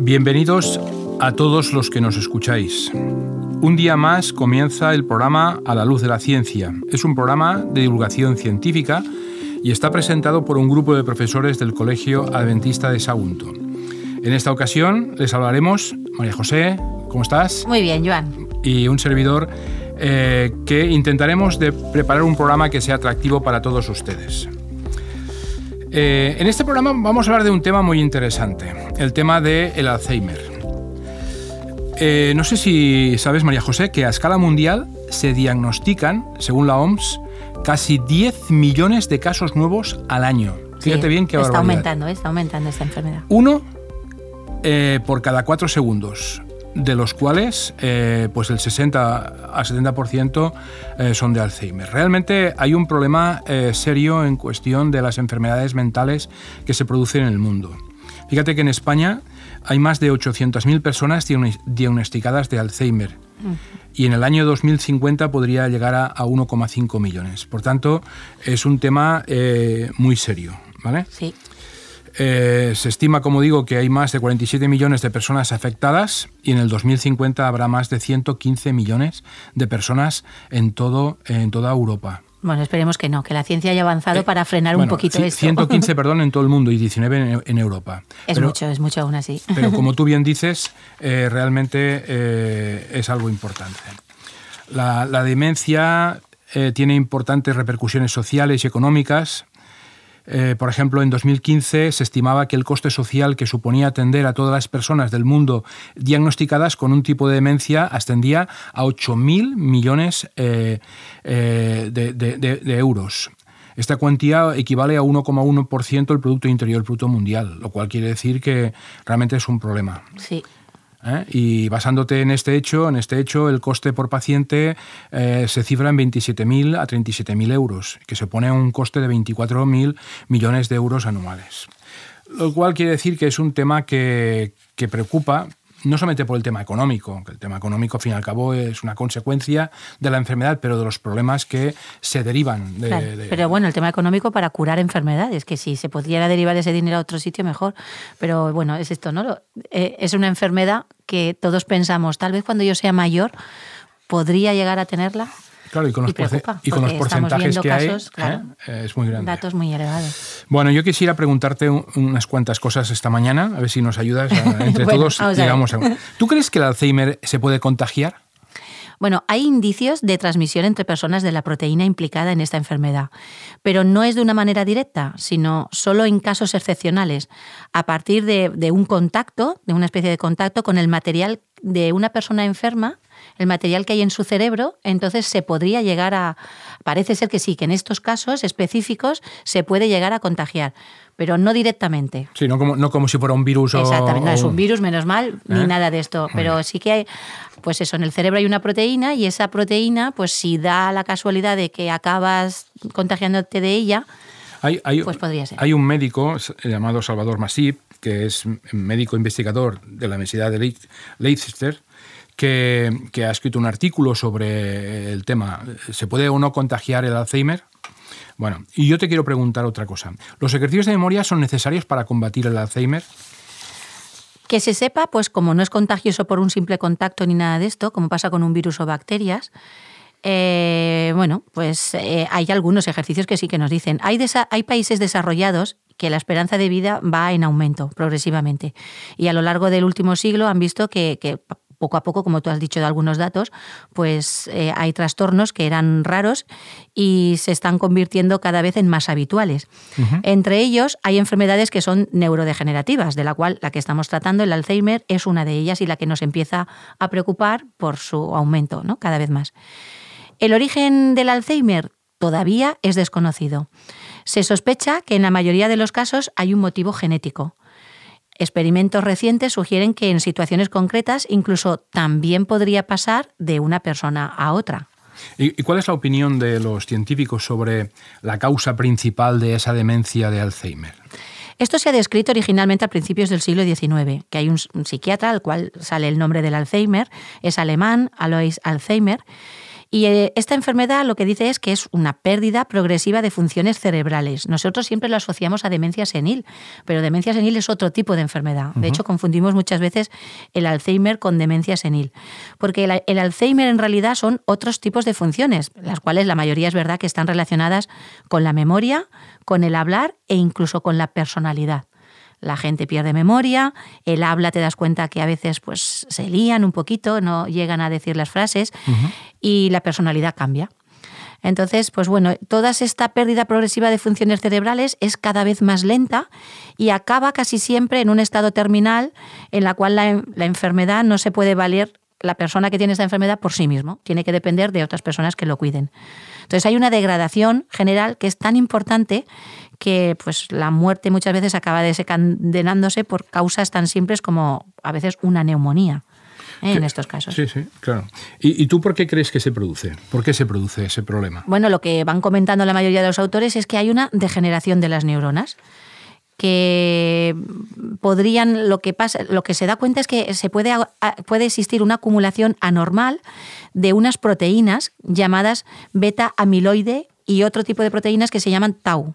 Bienvenidos a todos los que nos escucháis. Un día más comienza el programa A la luz de la ciencia. Es un programa de divulgación científica y está presentado por un grupo de profesores del Colegio Adventista de Sagunto. En esta ocasión les hablaremos, María José, ¿cómo estás? Muy bien, Joan. Y un servidor eh, que intentaremos de preparar un programa que sea atractivo para todos ustedes. Eh, en este programa vamos a hablar de un tema muy interesante, el tema del Alzheimer. Eh, no sé si sabes, María José, que a escala mundial se diagnostican, según la OMS, casi 10 millones de casos nuevos al año. Fíjate bien qué Está aumentando, está aumentando esta enfermedad. Uno por cada cuatro segundos de los cuales eh, pues el 60 a 70% eh, son de Alzheimer. Realmente hay un problema eh, serio en cuestión de las enfermedades mentales que se producen en el mundo. Fíjate que en España hay más de 800.000 personas diagnosticadas de Alzheimer y en el año 2050 podría llegar a, a 1,5 millones. Por tanto, es un tema muy serio. ¿vale? Sí. Eh, se estima, como digo, que hay más de 47 millones de personas afectadas y en el 2050 habrá más de 115 millones de personas en, todo, en toda Europa. Bueno, esperemos que no, que la ciencia haya avanzado eh, para frenar un poquito esto. 115, perdón, en todo el mundo y 19 en, Europa. Es mucho, es mucho aún así. Pero como tú bien dices, eh, realmente es algo importante. La, la demencia tiene importantes repercusiones sociales y económicas eh, por ejemplo, en 2015 se estimaba que el coste social que suponía atender a todas las personas del mundo diagnosticadas con un tipo de demencia ascendía a 8.000 millones eh, eh, de, euros. Esta cuantía equivale a 1,1% del Producto Interior Bruto Mundial, lo cual quiere decir que realmente es un problema. Sí. ¿Eh? Y basándote en este hecho, en este hecho, el coste por paciente eh, se cifra en 27.000 a 37.000 euros, que se pone a un coste de 24.000 millones de euros anuales. Lo cual quiere decir que es un tema que, que preocupa, no solamente por el tema económico, que el tema económico, al fin y al cabo, es una consecuencia de la enfermedad, pero de los problemas que se derivan de, Pero bueno, el tema económico para curar enfermedades, que si se pudiera derivar ese dinero a otro sitio, mejor. Pero bueno, es esto, ¿no? Eh, es una enfermedad que todos pensamos, tal vez cuando yo sea mayor, podría llegar a tenerla. Claro, y con los, y con los porcentajes que hay, ¿eh? es muy grande. Datos muy elevados. Bueno, yo quisiera preguntarte unas cuantas cosas esta mañana, a ver si nos ayudas entre todos. ¿Tú crees que el Alzheimer se puede contagiar? Bueno, hay indicios de transmisión entre personas de la proteína implicada en esta enfermedad, pero no es de una manera directa, sino solo en casos excepcionales, a partir de, de un contacto, de una especie de contacto con el material de una persona enferma el material que hay en su cerebro, entonces se podría llegar a, parece ser que sí, que en estos casos específicos se puede llegar a contagiar, pero no directamente. Sí, no como, no como si fuera un virus o... Exactamente, no es un virus, menos mal, ni ¿Eh? nada de esto, pero sí que hay, pues eso, en el cerebro hay una proteína y esa proteína, pues si da la casualidad de que acabas contagiándote de ella, hay, hay, pues podría ser. Hay un médico llamado Salvador Masip, que es médico investigador de la Universidad de Leicester, que, ha escrito un artículo sobre el tema. ¿Se puede o no contagiar el Alzheimer? Bueno, y yo te quiero preguntar otra cosa. ¿Los ejercicios de memoria son necesarios para combatir el Alzheimer? Que se sepa, pues como no es contagioso por un simple contacto ni nada de esto, como pasa con un virus o bacterias, eh, bueno, pues eh, hay algunos ejercicios que sí que nos dicen. Hay, hay países desarrollados que la esperanza de vida va en aumento progresivamente. Y a lo largo del último siglo han visto que, que poco a poco, como tú has dicho de algunos datos, pues eh, hay trastornos que eran raros y se están convirtiendo cada vez en más habituales. Entre ellos hay enfermedades que son neurodegenerativas, de la cual la que estamos tratando, el Alzheimer, es una de ellas y la que nos empieza a preocupar por su aumento ¿no? cada vez más. El origen del Alzheimer todavía es desconocido. Se sospecha que en la mayoría de los casos hay un motivo genético. Experimentos recientes sugieren que en situaciones concretas incluso también podría pasar de una persona a otra. ¿Y cuál es la opinión de los científicos sobre la causa principal de esa demencia de Alzheimer? Esto se ha descrito originalmente a principios del siglo XIX, que hay un, psiquiatra al cual sale el nombre del Alzheimer, es alemán, Alois Alzheimer, Y eh, esta enfermedad lo que dice es que es una pérdida progresiva de funciones cerebrales. Nosotros siempre lo asociamos a demencia senil, pero demencia senil es otro tipo de enfermedad. De hecho, confundimos muchas veces el Alzheimer con demencia senil, porque el, el Alzheimer en realidad son otros tipos de funciones, las cuales la mayoría es verdad que están relacionadas con la memoria, con el hablar e incluso con la personalidad la gente pierde memoria, el habla te das cuenta que a veces pues se lían un poquito, no llegan a decir las frases y la personalidad cambia. Entonces, pues bueno, toda esta pérdida progresiva de funciones cerebrales es cada vez más lenta y acaba casi siempre en un estado terminal en la cual la, la enfermedad no se puede valer la persona que tiene esta enfermedad por sí mismo, tiene que depender de otras personas que lo cuiden. Entonces hay una degradación general que es tan importante que pues, la muerte muchas veces acaba desencadenándose por causas tan simples como a veces una neumonía. ¿eh? en estos casos. Sí, sí, claro. ¿Y, tú por qué crees que se produce? ¿Por qué se produce ese problema? Bueno, lo que van comentando la mayoría de los autores es que hay una degeneración de las neuronas que podrían lo que pasa lo que se da cuenta es que se puede puede existir una acumulación anormal de unas proteínas llamadas beta amiloide y otro tipo de proteínas que se llaman tau.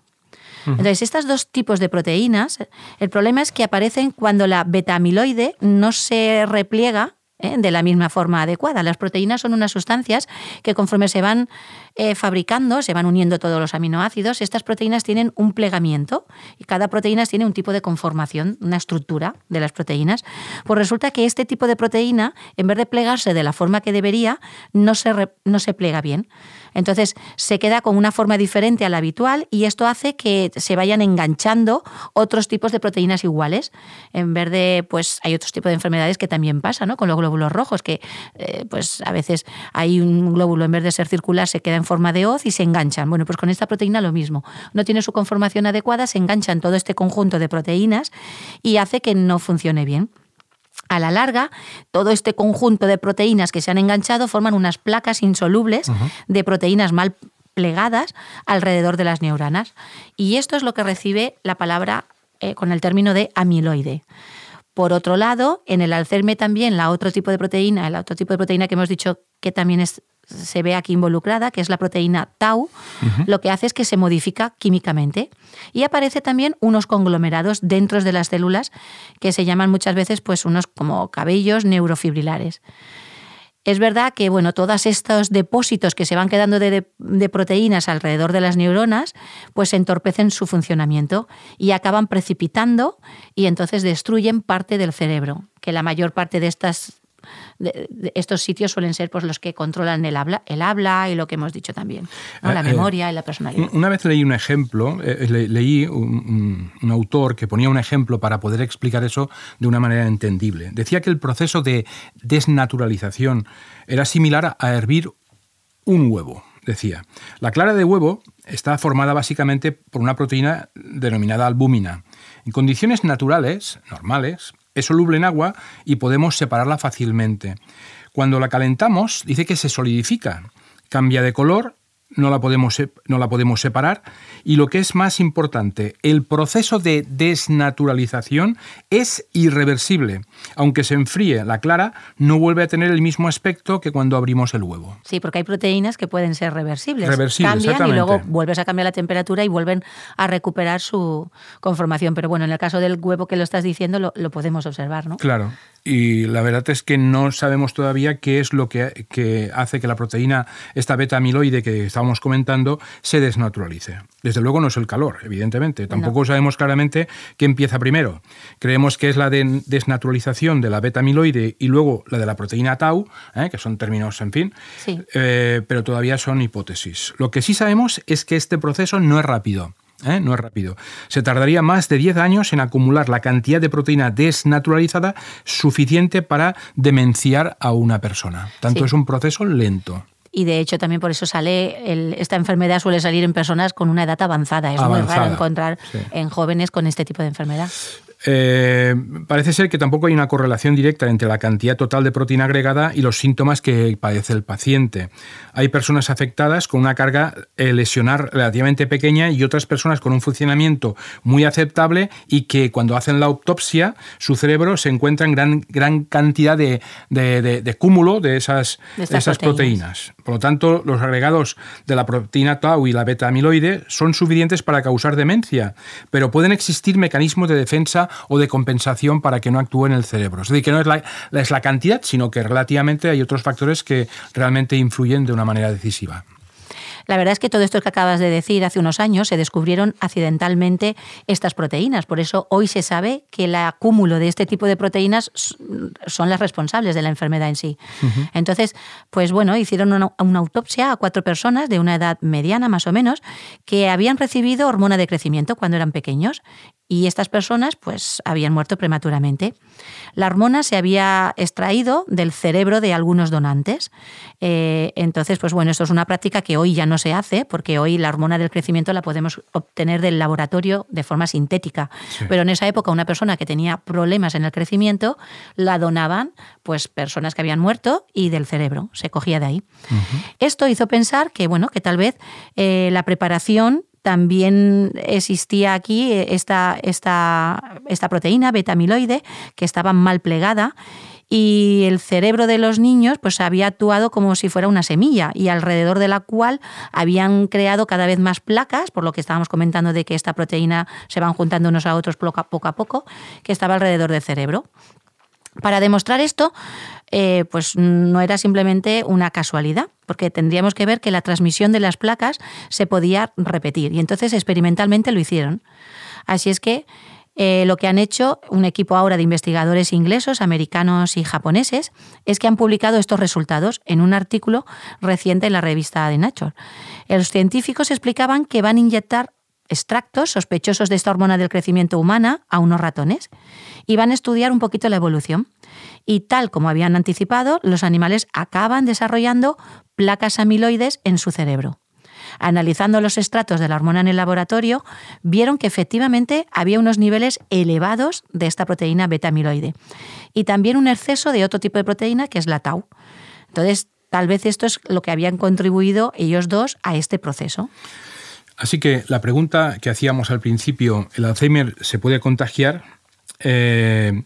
Entonces, estos dos tipos de proteínas, el problema es que aparecen cuando la beta amiloide no se repliega ¿eh? de la misma forma adecuada. Las proteínas son unas sustancias que conforme se van eh, fabricando, se van uniendo todos los aminoácidos, estas proteínas tienen un plegamiento y cada proteína tiene un tipo de conformación, una estructura de las proteínas. Pues resulta que este tipo de proteína, en vez de plegarse de la forma que debería, no se, no se plega bien. Entonces se queda con una forma diferente a la habitual y esto hace que se vayan enganchando otros tipos de proteínas iguales. En vez de, pues hay otros tipos de enfermedades que también pasa, ¿no? Con los glóbulos rojos, que eh, pues a veces hay un glóbulo, en vez de ser circular, se queda en forma de hoz y se enganchan. Bueno, pues con esta proteína lo mismo. No tiene su conformación adecuada, se enganchan todo este conjunto de proteínas y hace que no funcione bien. A la larga, todo este conjunto de proteínas que se han enganchado forman unas placas insolubles de proteínas mal plegadas alrededor de las neuronas. Y esto es lo que recibe la palabra eh, con el término de amiloide. Por otro lado, en el Alzheimer también la otro tipo de proteína, el otro tipo de proteína que hemos dicho que también es se ve aquí involucrada, que es la proteína tau, lo que hace es que se modifica químicamente. Y aparece también unos conglomerados dentro de las células que se llaman muchas veces pues unos como cabellos neurofibrilares. Es verdad que bueno, todos estos depósitos que se van quedando de, proteínas alrededor de las neuronas, pues entorpecen su funcionamiento y acaban precipitando y entonces destruyen parte del cerebro, que la mayor parte de estas estos sitios suelen ser pues, los que controlan el habla, el habla y lo que hemos dicho también, la eh, memoria y la personalidad. Una vez leí un ejemplo, eh, leí un, autor que ponía un ejemplo para poder explicar eso de una manera entendible. Decía que el proceso de desnaturalización era similar a hervir un huevo. Decía, la clara de huevo está formada básicamente por una proteína denominada albúmina. En condiciones naturales, normales, es soluble en agua y podemos separarla fácilmente. Cuando la calentamos, dice que se solidifica, cambia de color no la, podemos, no la podemos separar. Y lo que es más importante, el proceso de desnaturalización es irreversible. Aunque se enfríe la clara, no vuelve a tener el mismo aspecto que cuando abrimos el huevo. Sí, porque hay proteínas que pueden ser reversibles. Reversibles, Cambian y luego vuelves a cambiar la temperatura y vuelven a recuperar su conformación. Pero bueno, en el caso del huevo que lo estás diciendo, lo, lo podemos observar, ¿no? Claro y la verdad es que no sabemos todavía qué es lo que, hace que la proteína, esta beta amiloide que estábamos comentando, se desnaturalice. Desde luego no es el calor, evidentemente. Tampoco sabemos claramente qué empieza primero. Creemos que es la desnaturalización de la beta amiloide y luego la de la proteína tau, ¿eh? que son términos, en fin, eh, pero todavía son hipótesis. Lo que sí sabemos es que este proceso no es rápido. ¿eh? no es rápido. Se tardaría más de 10 años en acumular la cantidad de proteína desnaturalizada suficiente para demenciar a una persona. Tanto es un proceso lento y de hecho también por eso sale esta enfermedad suele salir en personas con una edad avanzada. Es muy raro encontrar en jóvenes con este tipo de enfermedad. Eh, parece ser que tampoco hay una correlación directa entre la cantidad total de proteína agregada y los síntomas que padece el paciente. Hay personas afectadas con una carga eh, lesionar relativamente pequeña y otras personas con un funcionamiento muy aceptable y que cuando hacen la autopsia su cerebro se encuentra en gran, gran cantidad de, cúmulo de esas, esas proteínas. Por lo tanto, los agregados de la proteína tau y la beta amiloide son suficientes para causar demencia, pero pueden existir mecanismos de defensa o de compensación para que no actúe en el cerebro. Es decir, que no es la, es la cantidad, sino que relativamente hay otros factores que realmente influyen de una manera decisiva. La verdad es que todo esto que acabas de decir, hace unos años se descubrieron accidentalmente estas proteínas. Por eso hoy se sabe que el acúmulo de este tipo de proteínas son las responsables de la enfermedad en sí. Entonces, pues bueno, hicieron una, una, autopsia a cuatro personas de una edad mediana más o menos que habían recibido hormona de crecimiento cuando eran pequeños y estas personas pues habían muerto prematuramente. La hormona se había extraído del cerebro de algunos donantes. Eh, entonces, pues bueno, esto es una práctica que hoy ya no se hace, porque hoy la hormona del crecimiento la podemos obtener del laboratorio de forma sintética. Pero en esa época una persona que tenía problemas en el crecimiento la donaban pues personas que habían muerto y del cerebro, se cogía de ahí. Esto hizo pensar que, bueno, que tal vez eh, la preparación también existía aquí esta, esta, esta proteína beta-amiloide que estaba mal plegada y el cerebro de los niños pues había actuado como si fuera una semilla y alrededor de la cual habían creado cada vez más placas, por lo que estábamos comentando de que esta proteína se van juntando unos a otros poco a poco, que estaba alrededor del cerebro. Para demostrar esto, eh, pues no era simplemente una casualidad, porque tendríamos que ver que la transmisión de las placas se podía repetir y entonces experimentalmente lo hicieron. Así es que eh, lo que han hecho un equipo ahora de investigadores ingleses, americanos y japoneses es que han publicado estos resultados en un artículo reciente en la revista de Nature. Los científicos explicaban que van a inyectar extractos sospechosos de esta hormona del crecimiento humana a unos ratones y van a estudiar un poquito la evolución. Y tal como habían anticipado, los animales acaban desarrollando placas amiloides en su cerebro. Analizando los estratos de la hormona en el laboratorio, vieron que efectivamente había unos niveles elevados de esta proteína beta amiloide y también un exceso de otro tipo de proteína que es la tau. Entonces, tal vez esto es lo que habían contribuido ellos dos a este proceso. Así que la pregunta que hacíamos al principio, ¿el Alzheimer se puede contagiar? Eh,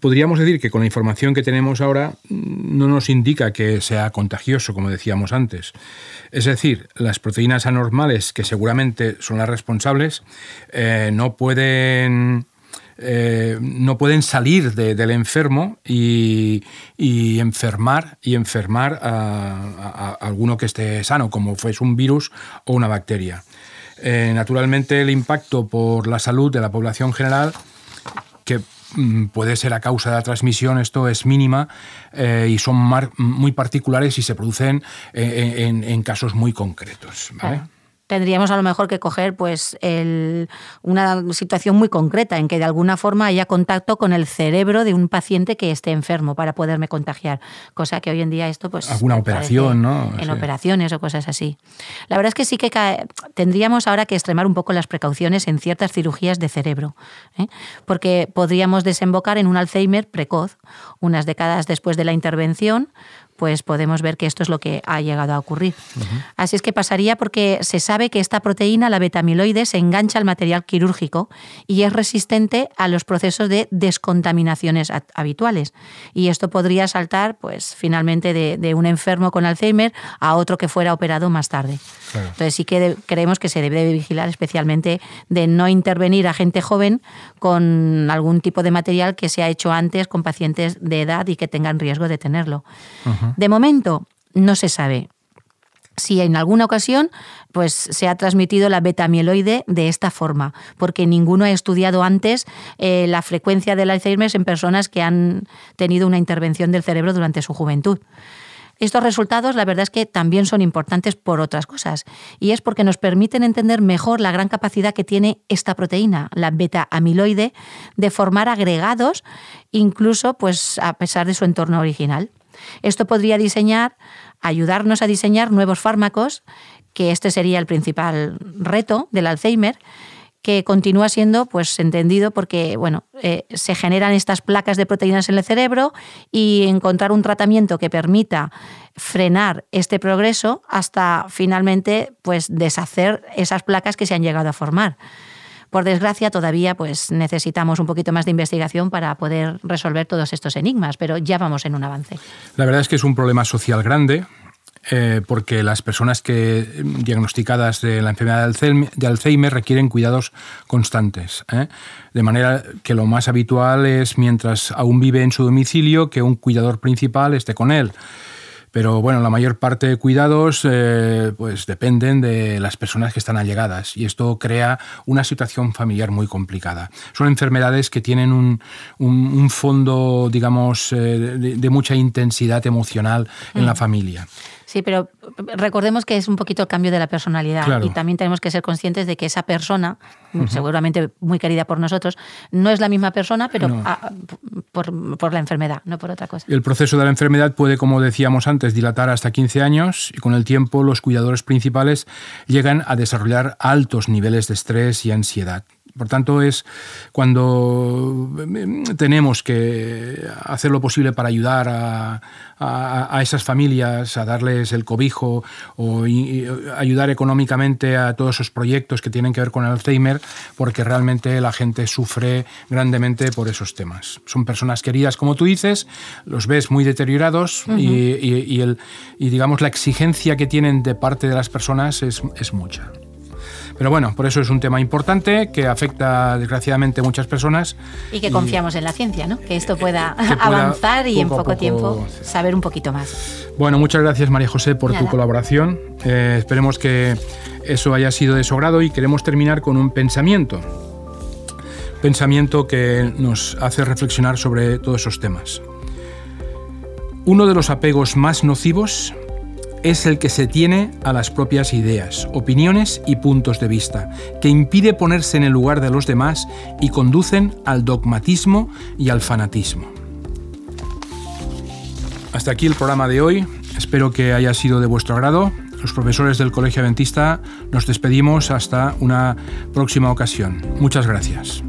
podríamos decir que con la información que tenemos ahora no nos indica que sea contagioso, como decíamos antes. Es decir, las proteínas anormales, que seguramente son las responsables, eh, no pueden... Eh, no pueden salir del enfermo y, enfermar y enfermar a, alguno que esté sano, como fuese un virus o una bacteria. naturalmente, el impacto por la salud de la población general que mm, puede ser a causa de la transmisión, esto es mínima eh, y son muy particulares y se producen eh, en, casos muy concretos. Tendríamos a lo mejor que coger pues una situación muy concreta en que de alguna forma haya contacto con el cerebro de un paciente que esté enfermo para poderme contagiar, cosa que hoy en día esto pues alguna operación, ¿no? En operaciones o cosas así. La verdad es que sí que tendríamos ahora que extremar un poco las precauciones en ciertas cirugías de cerebro, ¿eh? porque podríamos desembocar en un Alzheimer precoz, unas décadas después de la intervención, pues podemos ver que esto es lo que ha llegado a ocurrir. Así es que pasaría porque se sabe que esta proteína, la betamiloide, se engancha al material quirúrgico y es resistente a los procesos de descontaminaciones habituales. Y esto podría saltar, pues, finalmente de, un enfermo con Alzheimer a otro que fuera operado más tarde. Entonces sí que creemos que se debe vigilar especialmente de no intervenir a gente joven con algún tipo de material que se ha hecho antes con pacientes de edad y que tengan riesgo de tenerlo. De momento, no se sabe si en alguna ocasión pues, se ha transmitido la beta-amiloide de esta forma, porque ninguno ha estudiado antes eh, la frecuencia del Alzheimer en personas que han tenido una intervención del cerebro durante su juventud. Estos resultados, la verdad es que también son importantes por otras cosas, y es porque nos permiten entender mejor la gran capacidad que tiene esta proteína, la beta-amiloide, de formar agregados, incluso pues, a pesar de su entorno original. Esto podría diseñar, ayudarnos a diseñar nuevos fármacos, que este sería el principal reto del Alzheimer, que continúa siendo pues entendido porque bueno eh, se generan estas placas de proteínas en el cerebro y encontrar un tratamiento que permita frenar este progreso hasta finalmente pues deshacer esas placas que se han llegado a formar. Por desgracia, todavía pues, necesitamos un poquito más de investigación para poder resolver todos estos enigmas, pero ya vamos en un avance. La verdad es que es un problema social grande. Eh, porque las personas que diagnosticadas de la enfermedad de Alzheimer requieren cuidados constantes. ¿eh? De manera que lo más habitual es, mientras aún vive en su domicilio, que un cuidador principal esté con él. Pero bueno, la mayor parte de cuidados eh, pues dependen de las personas que están allegadas y esto crea una situación familiar muy complicada. Son enfermedades que tienen un, un, fondo, digamos, eh, de, mucha intensidad emocional en la mm. familia. Sí, pero recordemos que es un poquito el cambio de la personalidad y también tenemos que ser conscientes de que esa persona, seguramente muy querida por nosotros, no es la misma persona, pero por, la enfermedad, no por otra cosa. El proceso de la enfermedad puede, como decíamos antes, dilatar hasta 15 años y con el tiempo los cuidadores principales llegan a desarrollar altos niveles de estrés y ansiedad. Por tanto, es cuando mm, tenemos que hacer lo posible para ayudar a, esas familias, a darles el cobijo o ayudar económicamente a todos esos proyectos que tienen que ver con Alzheimer, porque realmente la gente sufre grandemente por esos temas. Son personas queridas, como tú dices, los ves muy deteriorados y, el, digamos la exigencia que tienen de parte de las personas es, es mucha. Pero bueno, por eso es un tema importante que afecta desgraciadamente a muchas personas. Y que confiamos en la ciencia, ¿no? Que esto pueda, avanzar y en poco, tiempo saber un poquito más. Bueno, muchas gracias María José por tu colaboración. Eh, esperemos que eso haya sido de su grado y queremos terminar con un pensamiento. Pensamiento que nos hace reflexionar sobre todos esos temas. Uno de los apegos más nocivos es el que se tiene a las propias ideas, opiniones y puntos de vista, que impide ponerse en el lugar de los demás y conducen al dogmatismo y al fanatismo. Hasta aquí el programa de hoy. Espero que haya sido de vuestro agrado. Los profesores del Colegio Adventista nos despedimos hasta una próxima ocasión. Muchas gracias.